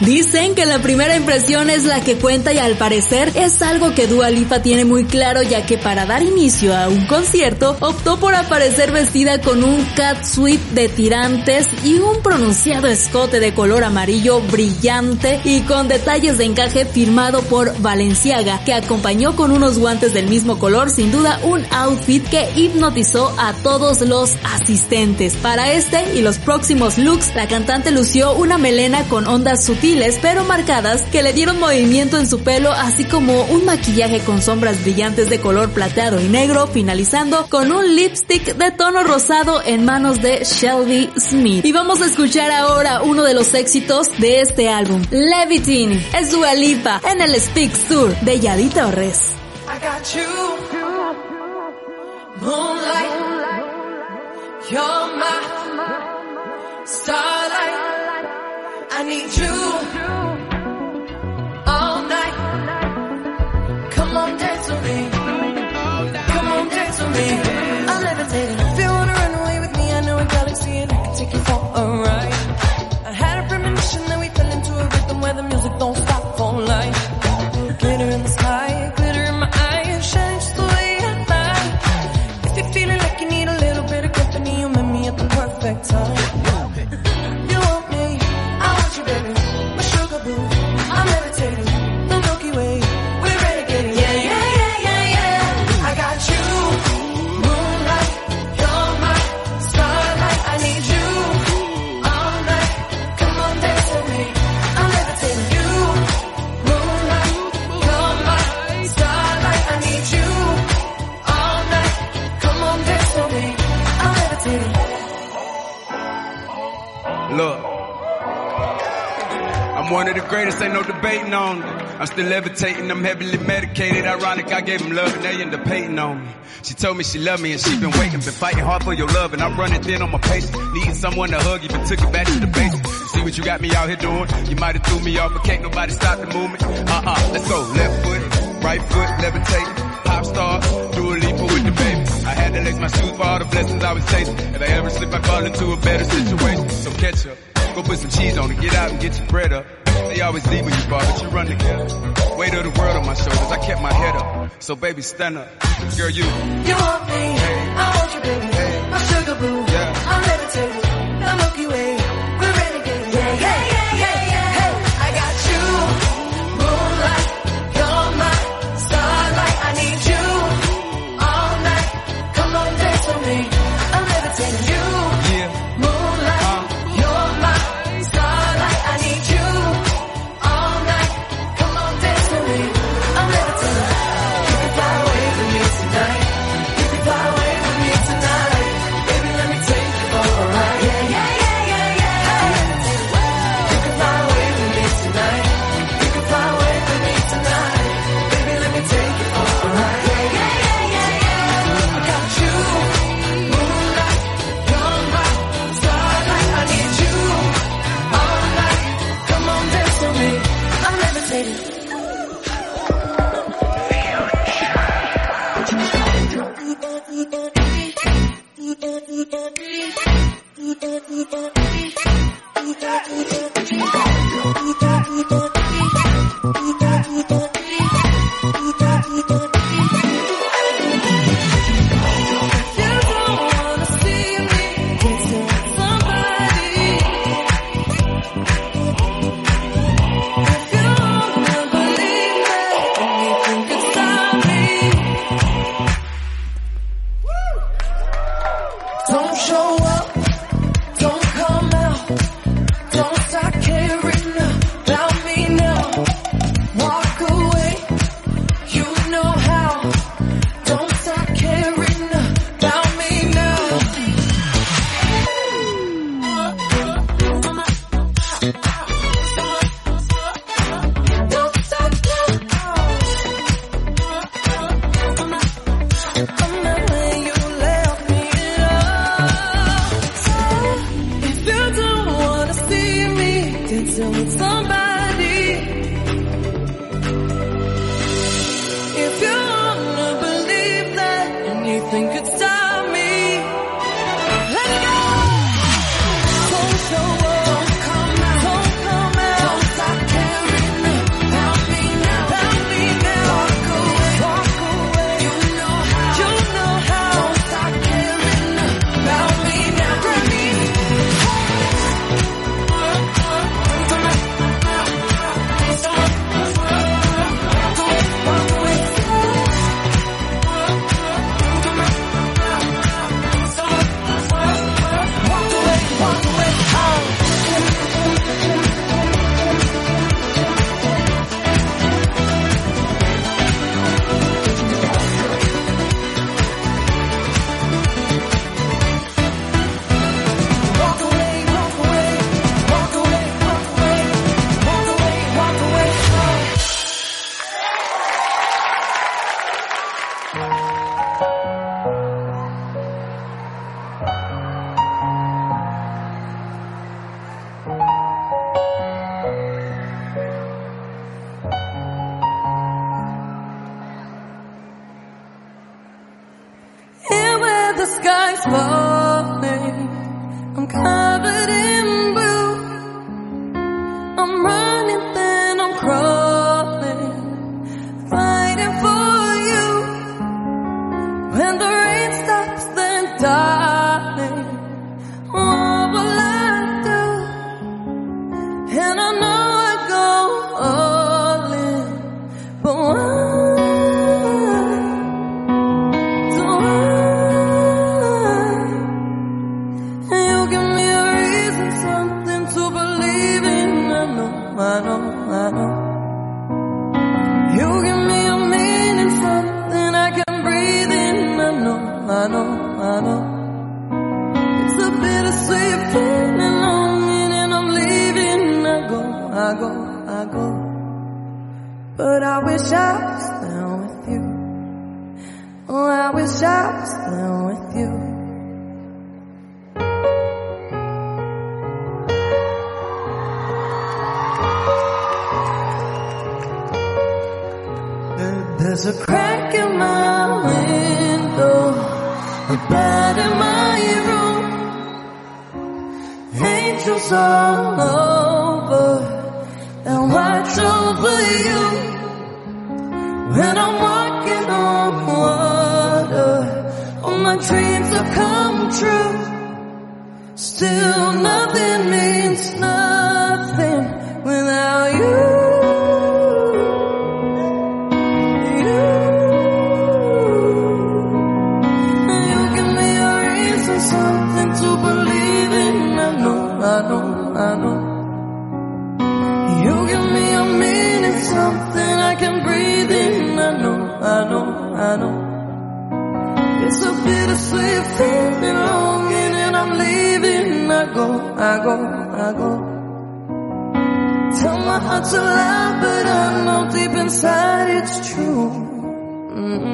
Dicen que la primera impresión es la que cuenta y al parecer es algo que Dua Lipa tiene muy claro ya que para dar inicio a un concierto optó por aparecer vestida con un catsuit de tirantes y un pronunciado escote de color amarillo brillante y con detalles de encaje firmado por Valenciaga que acompañó con unos guantes del mismo color sin duda un outfit que hipnotizó a todos los asistentes. Para este y los próximos looks la cantante lució una melena con ondas sutiles pero marcadas que le dieron movimiento en su pelo así como un maquillaje con sombras brillantes de color plateado y negro finalizando con un lipstick de tono rosado en manos de Shelby Smith. Y vamos a escuchar ahora uno de los éxitos de este álbum, Levitine, es Dua Lipa en el Speak Tour de Yadi Torres. I need you on it. I'm still levitating, I'm heavily medicated. Ironic, I gave him love and they end up hating on me. She told me she loved me and she been waiting, been fighting hard for your love and I'm running thin on my pace. Needing someone to hug, even took it back to the base. See what you got me out here doing? You might have threw me off, but can't nobody stop the movement. Uh-uh, let's go. Left foot, right foot, levitating. Pop star, do a leap with the baby. I had to lace my shoes for all the blessings I was chasing. If I ever slip, I fall into a better situation. So catch up. Go put some cheese on it, get out and get your bread up. They always leave when you fall, but you run together. Weight of the world on my shoulders, I kept my head up. So baby, stand up. Girl, you. You want me, I There's a crack in my window, a bed in my room. Angels all over, and watch over you. When I'm walking on water, all my dreams have come true. Still nothing means I go, I go. Tell my heart to lie, but I know deep inside it's true. mm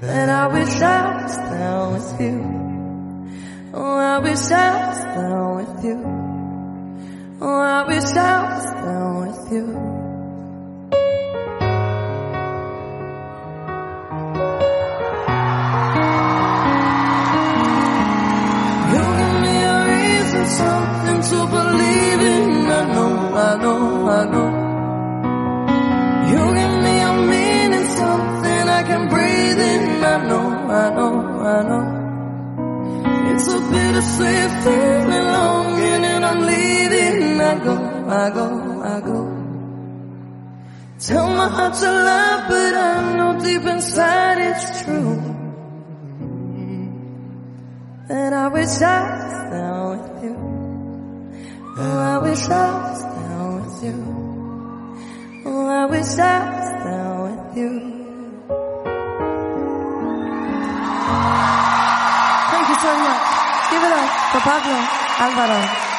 That I wish I was down with you. Oh, I wish I was down with you. Oh, I wish I was down with. You I go, I go, Tell my heart to lie, but I know deep inside it's true. That I wish I was down with you. Oh, I wish I was down with you. Oh, I wish I was down with you. Thank you so much. Give it up for Pablo Alvaro.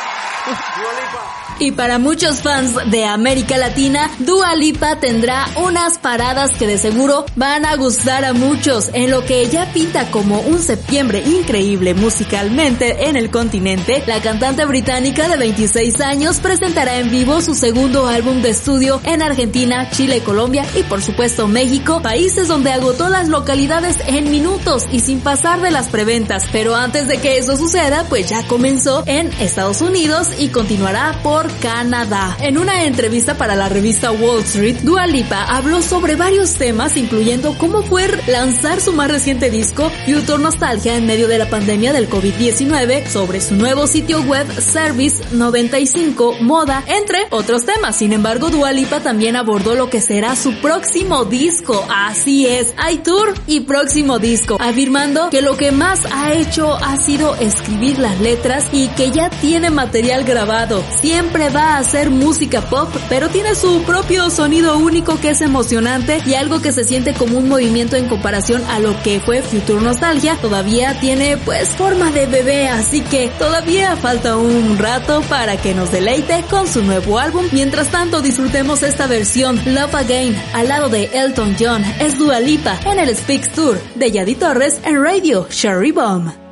Y para muchos fans de América Latina, Dua Lipa tendrá unas paradas que de seguro van a gustar a muchos, en lo que ella pinta como un septiembre increíble musicalmente en el continente. La cantante británica de 26 años presentará en vivo su segundo álbum de estudio en Argentina, Chile, Colombia y por supuesto México, países donde agotó las localidades en minutos y sin pasar de las preventas. Pero antes de que eso suceda, pues ya comenzó en Estados Unidos y continuará por Canadá. En una entrevista para la revista Wall Street, Dua Lipa habló sobre varios temas, incluyendo cómo fue lanzar su más reciente disco, Future Nostalgia, en medio de la pandemia del COVID-19, sobre su nuevo sitio web Service 95, moda, entre otros temas. Sin embargo, Dua Lipa también abordó lo que será su próximo disco. Así es, hay tour y próximo disco, afirmando que lo que más ha hecho ha sido escribir las letras y que ya tiene material grabado. Siempre va a hacer música pop, pero tiene su propio sonido único que es emocionante y algo que se siente como un movimiento en comparación a lo que fue Future Nostalgia. Todavía tiene pues forma de bebé, así que todavía falta un rato para que nos deleite con su nuevo álbum. Mientras tanto, disfrutemos esta versión Love Again al lado de Elton John. Es Dua Lipa en el Speaks Tour de Yadi Torres en Radio Sherry Bomb.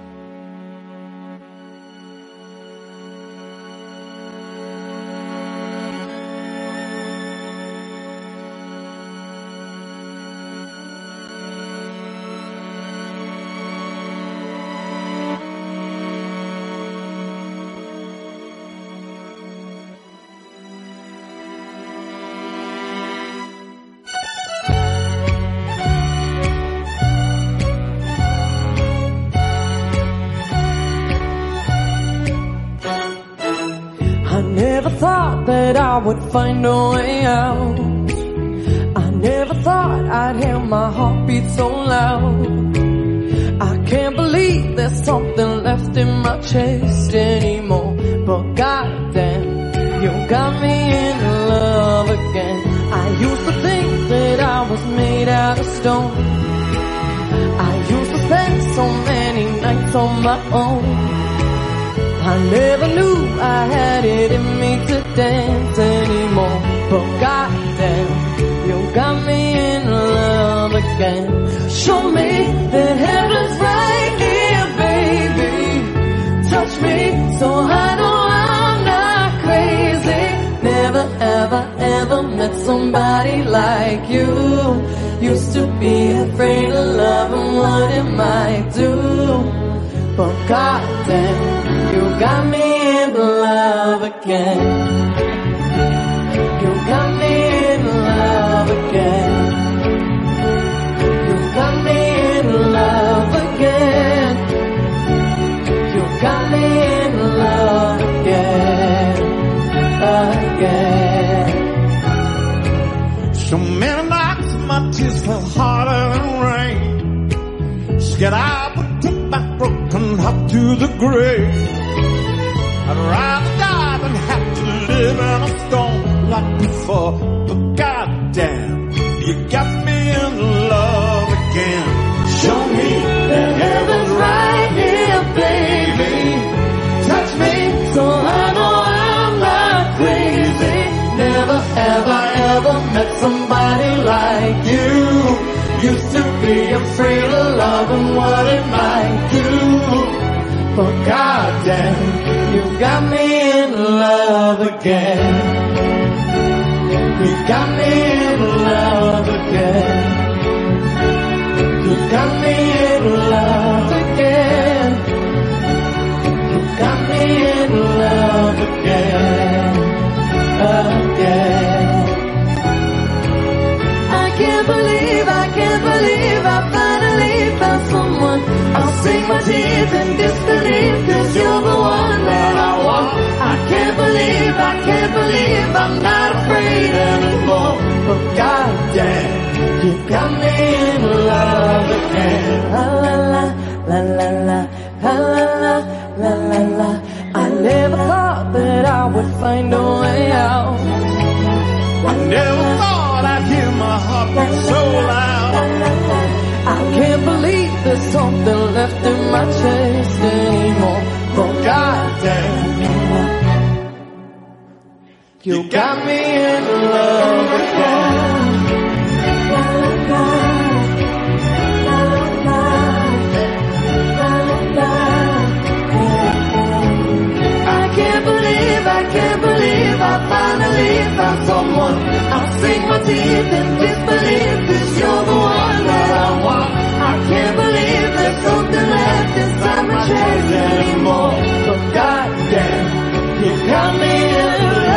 I would find a way out. I never thought I'd hear my heartbeat so loud. I can't believe there's something left in my chest anymore. But goddamn, you got me in love again. I used to think that I was made out of stone. I used to spend so many nights on my own. I never knew I had it in me to dance anymore. But goddamn, you got me in love again. Show me that heaven's right here, baby. Touch me so I know I'm not crazy. Never ever ever met somebody like you. Used to be afraid of love and what it might do. But goddamn, you got me in love again. You got me in love again. You got me in love again. You got me in love again. Again. So many nights my tears fell harder than rain. Scared I up to the grave. I'd rather die than have to live in a storm like before. But goddamn, you got me in love again. Show me that heaven's right here, baby. Touch me so I know I'm not crazy. Never ever ever met somebody like you. Used to be afraid of love and what it might you got me in love again. You got me in love again. You got me in love again. You got me in love again. Again. I can't believe, I can't believe I finally found someone I'll sing my tears in disbelief believe, I can't believe I'm not afraid anymore. Oh, but goddamn, you got me in love again. La la la, la la la, la la la, la. La la I never thought that I would find a way out. I never thought I'd hear my heart beat so loud. I can't believe there's something left in my chest You got me in love again. I can't believe, I can't believe I finally found someone. I'll sink my teeth in disbelief 'cause you're the one that I want. I can't believe there's something left inside my chest anymore. But goddamn, you got me in love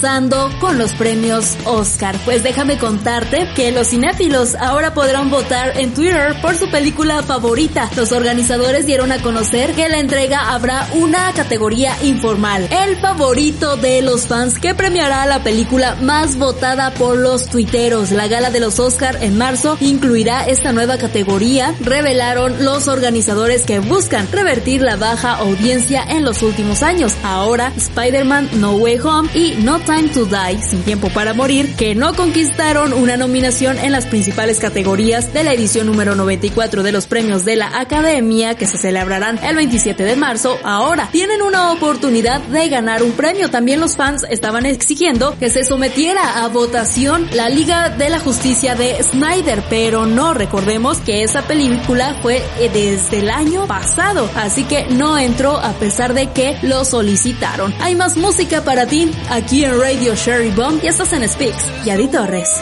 pasando con los premios Oscar? Pues déjame contarte que los cinéfilos ahora podrán votar en Twitter por su película favorita. Los organizadores dieron a conocer que la entrega habrá una categoría informal, el favorito de los fans que premiará la película más votada por los tuiteros. La gala de los Oscar en marzo incluirá esta nueva categoría, revelaron los organizadores que buscan revertir la baja audiencia en los últimos años. Ahora, Spider-Man No Way Home y No Time to Die, Sin Tiempo para Morir, que no conquistaron una nominación en las principales categorías de la edición número 94 de los premios de la Academia, que se celebrarán el 27 de marzo, ahora tienen una oportunidad de ganar un premio. También los fans estaban exigiendo que se sometiera a votación la Liga de la Justicia de Snyder, pero no recordemos que esa película fue eh, desde el año pasado, así que no entró a pesar de que lo solicitaron. Hay más música para ti aquí en Radio Sherry Bomb y estás en Speaks. Yadi Torres.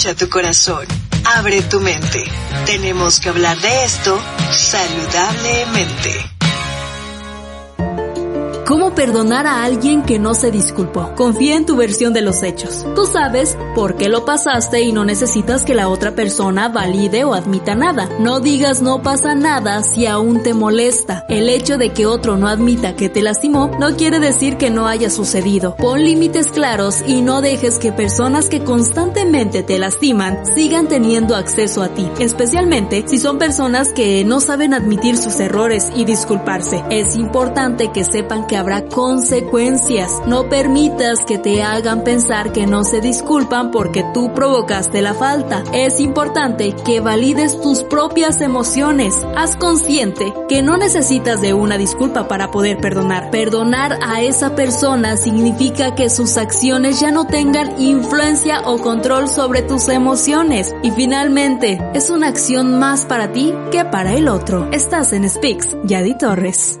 Escucha tu corazón. Abre tu mente. Tenemos que hablar de esto saludablemente. ¿Cómo perdonar a alguien que no se disculpó? Confía en tu versión de los hechos. Tú sabes por qué lo pasaste y no necesitas que la otra persona valide o admita nada. No digas no pasa nada si aún te molesta. El hecho de que otro no admita que te lastimó no quiere decir que no haya sucedido. Pon límites claros y no dejes que personas que constantemente te lastiman sigan teniendo acceso a ti, especialmente si son personas que no saben admitir sus errores y disculparse. Es importante que sepan que habrá consecuencias. No permitas que te hagan pensar que no se disculpan porque tú provocaste la falta. Es importante que valides tus propias emociones. Haz consciente que no necesitas de una disculpa para poder perdonar. Perdonar a esa persona significa que sus acciones ya no tengan influencia o control sobre tus emociones. Y finalmente, es una acción más para ti que para el otro. Estás en Speaks, Yadi Torres.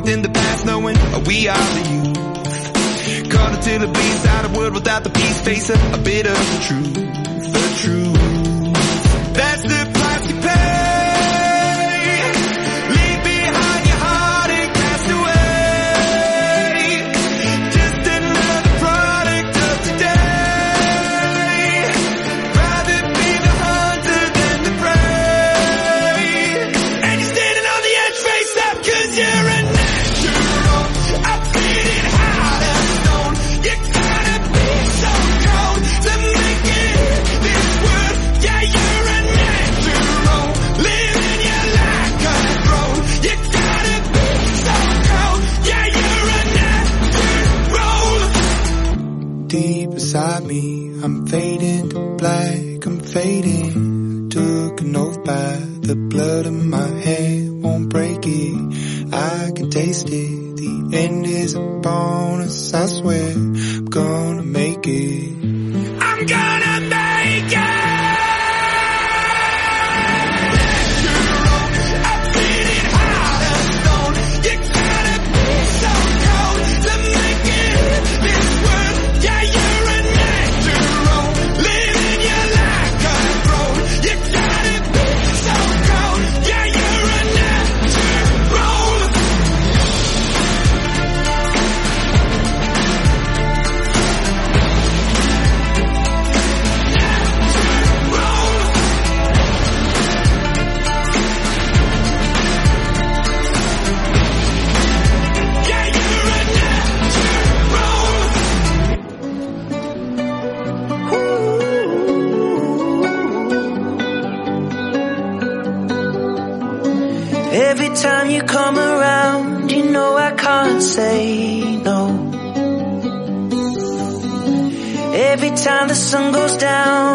Within the past, knowing we are the youth. Caught until it bleeds out of world without the peace, face a, a bit of the truth, the truth. I can taste it. The end is upon us, I swear. I'm gonna make it. I'm gonna down,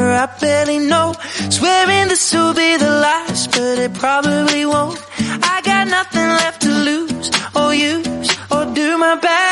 I barely know. Swearing this will be the last, but it probably won't. I got nothing left to lose or use or do. My bad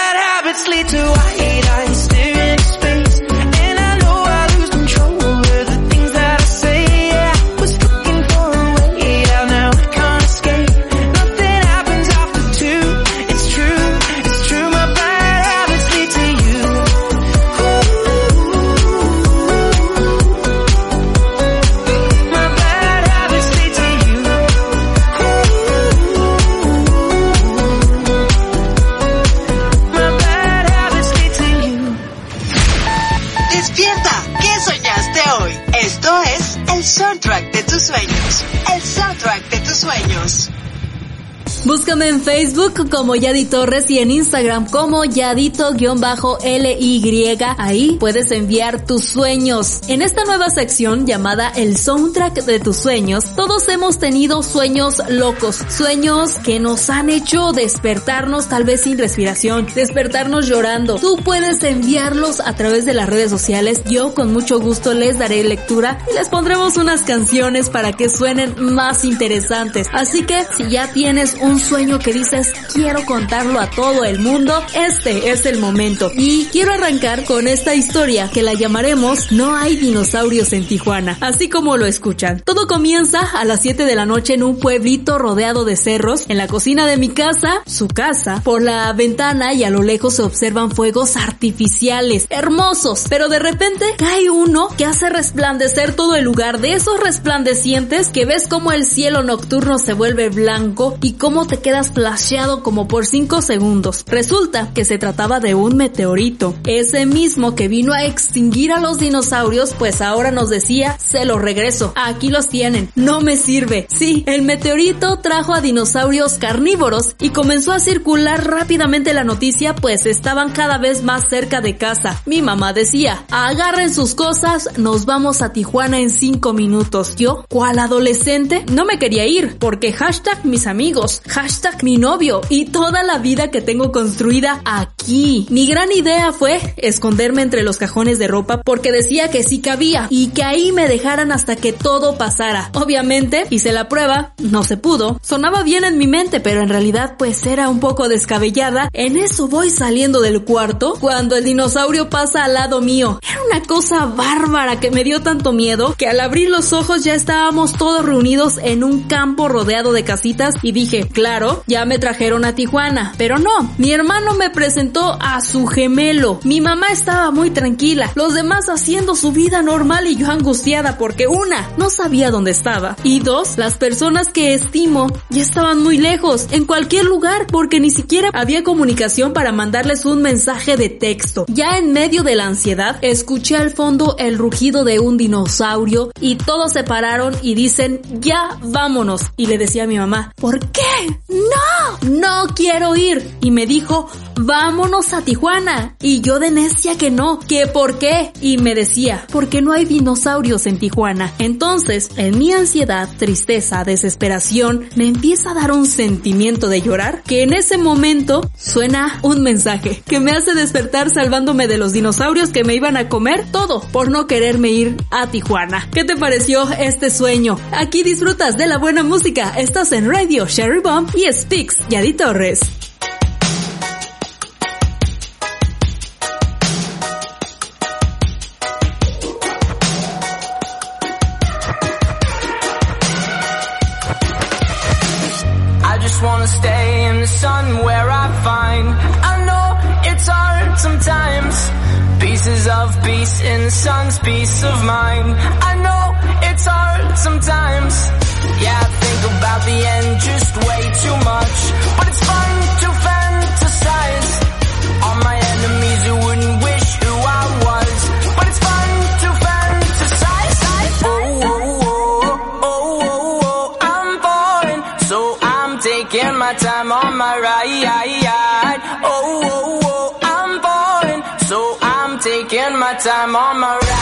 Búscame en Facebook como Yadi Torres y en Instagram como Yadito-LY. Ahí puedes enviar tus sueños. En esta nueva sección llamada El Soundtrack de tus sueños, todos hemos tenido sueños locos. Sueños que nos han hecho despertarnos tal vez sin respiración, despertarnos llorando. Tú puedes enviarlos a través de las redes sociales. Yo con mucho gusto les daré lectura y les pondremos unas canciones para que suenen más interesantes. Así que si ya tienes un sueño que dices quiero contarlo a todo el mundo, este es el momento. Y quiero arrancar con esta historia que la llamaremos No hay dinosaurios en Tijuana, así como lo escuchan. Todo comienza a las 7 de la noche en un pueblito rodeado de cerros, en la cocina de mi casa, su casa, por la ventana y a lo lejos se observan fuegos artificiales, hermosos, pero de repente cae uno que hace resplandecer todo el lugar de esos resplandecientes que ves como el cielo nocturno se vuelve blanco y solo te quedas flasheado como por 5 segundos. Resulta que se trataba de un meteorito, ese mismo que vino a extinguir a los dinosaurios, pues ahora nos decía, se los regreso, aquí los tienen, no me sirve. Sí, el meteorito trajo a dinosaurios carnívoros y comenzó a circular rápidamente la noticia, pues estaban cada vez más cerca de casa. Mi mamá decía, agarren sus cosas, nos vamos a Tijuana en 5 minutos. Yo, ¿cuál adolescente? No me quería ir, porque hashtag mis amigos, hashtag mi novio y toda la vida que tengo construida aquí. Mi gran idea fue esconderme entre los cajones de ropa porque decía que sí cabía y que ahí me dejaran hasta que todo pasara. Obviamente, hice la prueba, no se pudo. Sonaba bien en mi mente, pero en realidad pues era un poco descabellada. En eso voy saliendo del cuarto cuando el dinosaurio pasa al lado mío. Era una cosa bárbara que me dio tanto miedo que al abrir los ojos ya estábamos todos reunidos en un campo rodeado de casitas y dije, claro, ya me trajeron a Tijuana. Pero no, mi hermano me presentó a su gemelo. Mi mamá estaba muy tranquila, los demás haciendo su vida normal y yo angustiada porque una, no sabía dónde estaba y dos, las personas que estimo ya estaban muy lejos, en cualquier lugar porque ni siquiera había comunicación para mandarles un mensaje de texto. Ya en medio de la ansiedad, escuché al fondo el rugido de un dinosaurio y todos se pararon y dicen, ya vámonos. Y le decía a mi mamá, ¿por qué? No, no quiero ir. Y me dijo, vámonos a Tijuana. Y yo de necia que no, que por qué. Y me decía, porque no hay dinosaurios en Tijuana. Entonces, en mi ansiedad, tristeza, desesperación, me empieza a dar un sentimiento de llorar que en ese momento suena un mensaje que me hace despertar salvándome de los dinosaurios que me iban a comer todo por no quererme ir a Tijuana. ¿Qué te pareció este sueño? Aquí disfrutas de la buena música. Estás en Radio Sherry Bomb y Speaks Yadi Torres. I just wanna stay in the sun where I find I know it's hard sometimes. Pieces of peace in the sun's peace of mind. I know it's hard sometimes. Yeah, about the end just way too much. But it's fun to fantasize. On my enemies who wouldn't wish who I was. But it's fun to fantasize. Oh, oh, oh, oh, oh, oh, I'm falling So I'm taking my time on my ride. Oh, oh, oh, I'm falling So I'm taking my time on my ride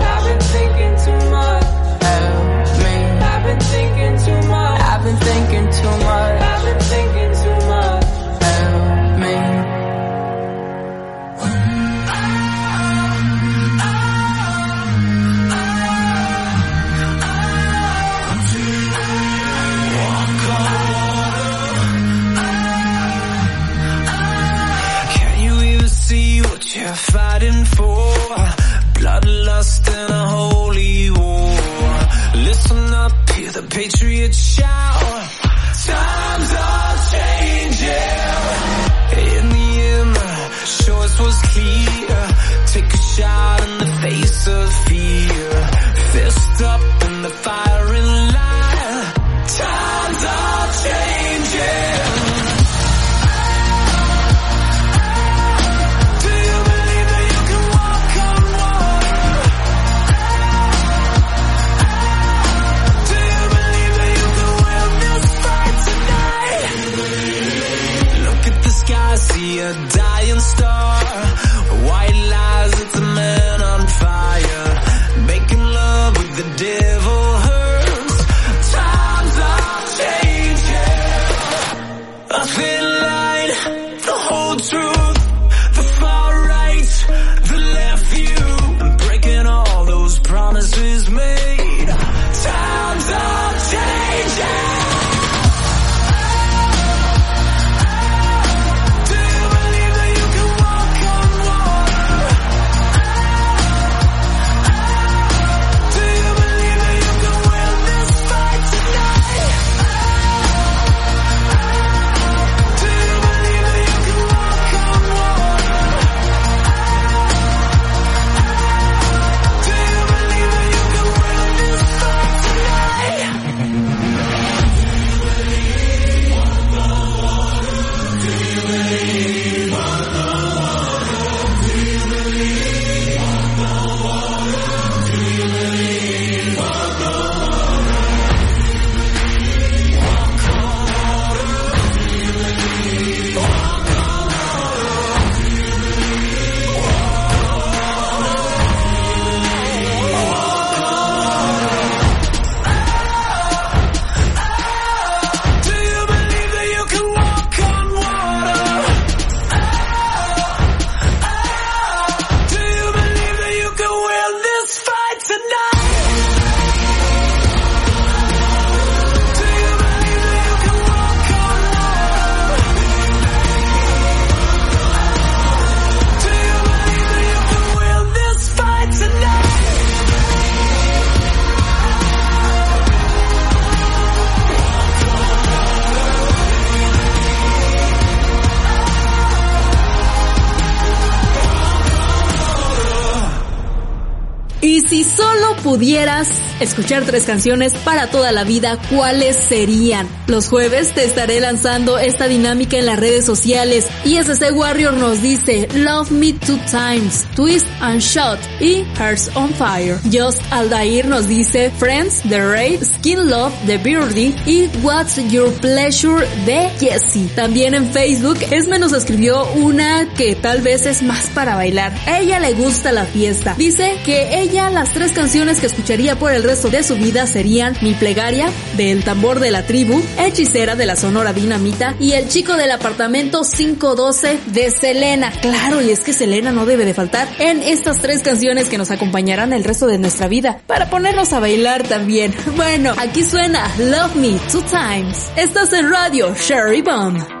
Pudieras escuchar tres canciones para toda la vida, ¿cuáles serían? Los jueves te estaré lanzando esta dinámica en las redes sociales y SC Warrior nos dice Love Me Two Times, Twist and Shot y Hearts on Fire. Just Aldair nos dice Friends, The Raid, Skin Love, The Birdie y What's Your Pleasure de Jessie. También en Facebook Esme nos escribió una que tal vez es más para bailar. A ella le gusta la fiesta. Dice que ella las tres canciones que escucharía por el resto de su vida serían Mi Plegaria, de El Tambor de la Tribu, Hechicera de la Sonora Dinamita y El Chico del Apartamento 512 de Selena. Claro, y es que Selena no debe de faltar en estas tres canciones que nos acompañarán el resto de nuestra vida para ponernos a bailar también. Bueno, aquí suena Love Me Two Times. Estás en radio Sherry Bomb.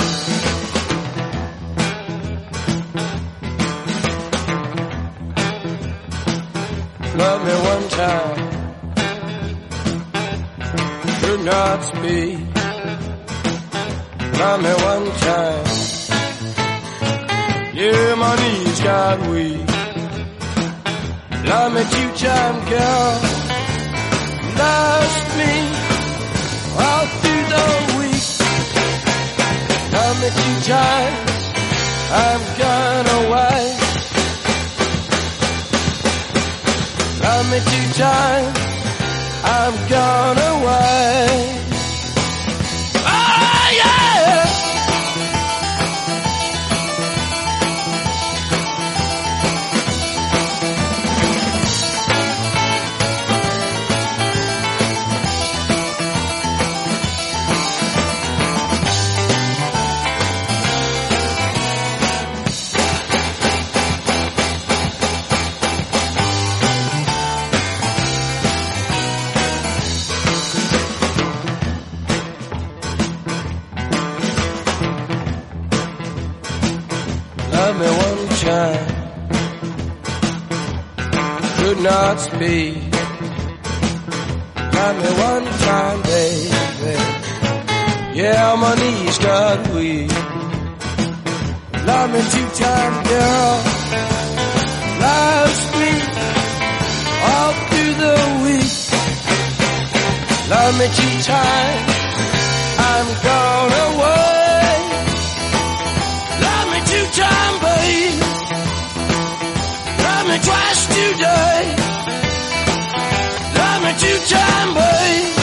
Love me one time. Could not speak. Love me one time. Yeah, my knees got weak. Love me two time, girl. Lost me all through the week. Love me two times. I'm gone away. Love me two times. I'm gone away. Speak. Love me one time, baby. Yeah, my knees got weak. Love me two time, girl. Last week, all through the week. Love me two times. I'm gone away. Love me two time, babe. Love me twice today. Aren't you time, boy?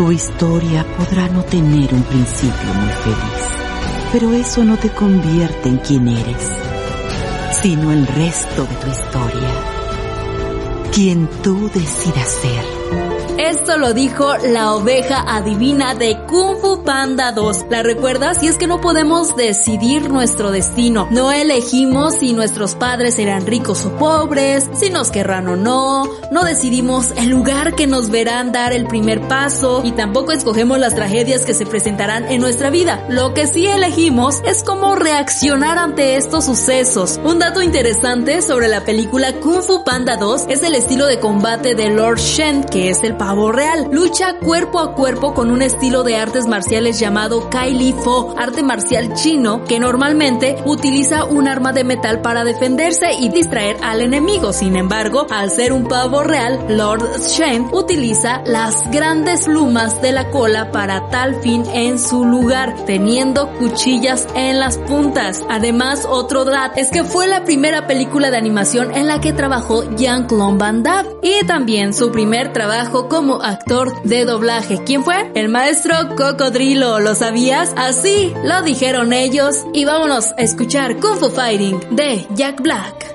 Tu historia podrá no tener un principio muy feliz, pero eso no te convierte en quien eres, sino el resto de tu historia, quien tú decidas ser. Esto lo dijo la oveja adivina de Kung Fu Panda 2. ¿La recuerdas? Y es que no podemos decidir nuestro destino. No elegimos si nuestros padres serán ricos o pobres, si nos querrán o no. No decidimos el lugar que nos verán dar el primer paso y tampoco escogemos las tragedias que se presentarán en nuestra vida. Lo que sí elegimos es cómo reaccionar ante estos sucesos. Un dato interesante sobre la película Kung Fu Panda 2 es el estilo de combate de Lord Shen, que es el pavo real. Lucha cuerpo a cuerpo con un estilo de artes marciales llamado Kai Li Fo, arte marcial chino que normalmente utiliza un arma de metal para defenderse y distraer al enemigo. Sin embargo, al ser un pavo real, Lord Shen utiliza las grandes plumas de la cola para tal fin en su lugar, teniendo cuchillas en las puntas. Además, otro dato es que fue la primera película de animación en la que trabajó Jean-Claude Van Damme y también su primer trabajo como actor de doblaje. ¿Quién fue? El maestro Cocodrilo. ¿Lo sabías? Así lo dijeron ellos. Y vámonos a escuchar Kung Fu Fighting de Jack Black.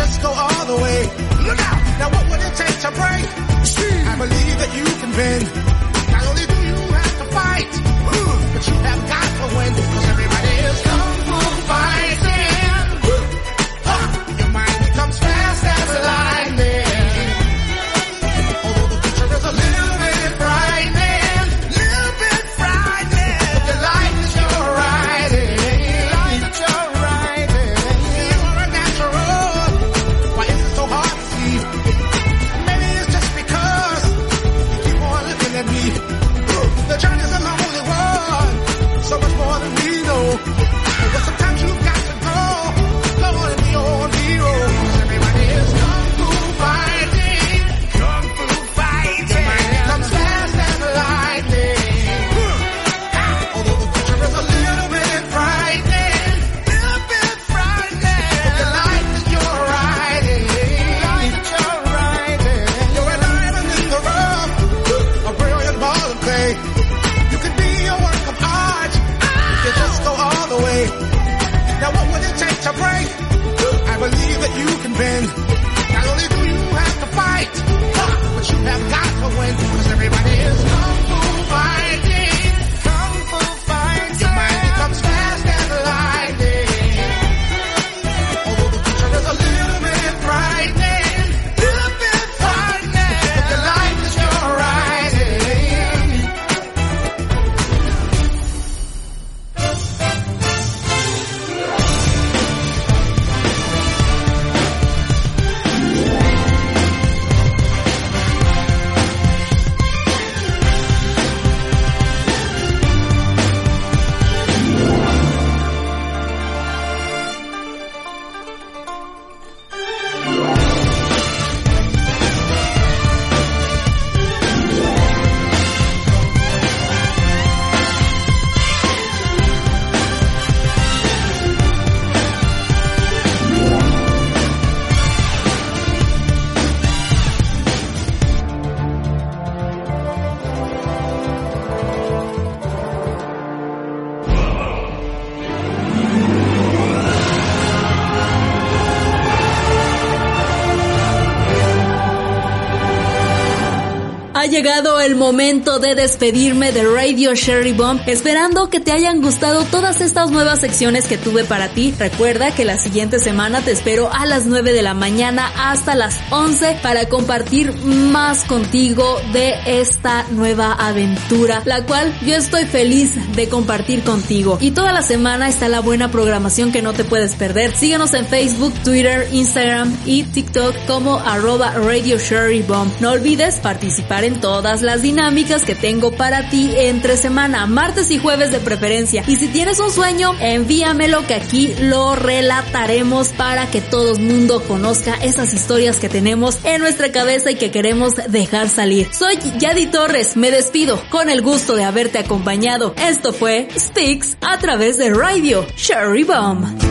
Just go all the way. Look out! Now what would it take to break? I believe that you can bend. Not only do you have to fight, but you have got to win. El momento de despedirme de Radio Sherry Bomb, esperando que te hayan gustado todas estas nuevas secciones que tuve para ti. Recuerda que la siguiente semana te espero a las 9 de la mañana hasta las 11 para compartir más contigo de esta nueva aventura, la cual yo estoy feliz de compartir contigo. Y toda la semana está la buena programación que no te puedes perder. Síguenos en Facebook, Twitter, Instagram y TikTok como arroba Radio Sherry Bomb. No olvides participar en todas las dinámicas que tengo para ti entre semana, martes y jueves de preferencia. Y si tienes un sueño, envíamelo que aquí lo relataremos para que todo el mundo conozca esas historias que tenemos en nuestra cabeza y que queremos dejar salir. Soy Yadi Torres, me despido con el gusto de haberte acompañado. Esto fue Sticks a través de Radio Cherry Bomb.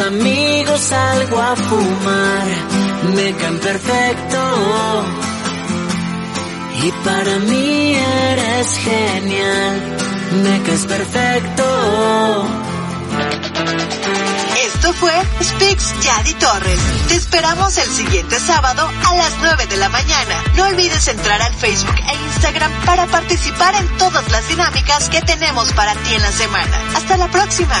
Amigos salgo a fumar, me caen perfecto. Y para mí eres genial, me caes perfecto. Esto fue Speaks Yadi Torres. Te esperamos el siguiente sábado a las 9 de la mañana. No olvides entrar al Facebook e Instagram para participar en todas las dinámicas que tenemos para ti en la semana. Hasta la próxima.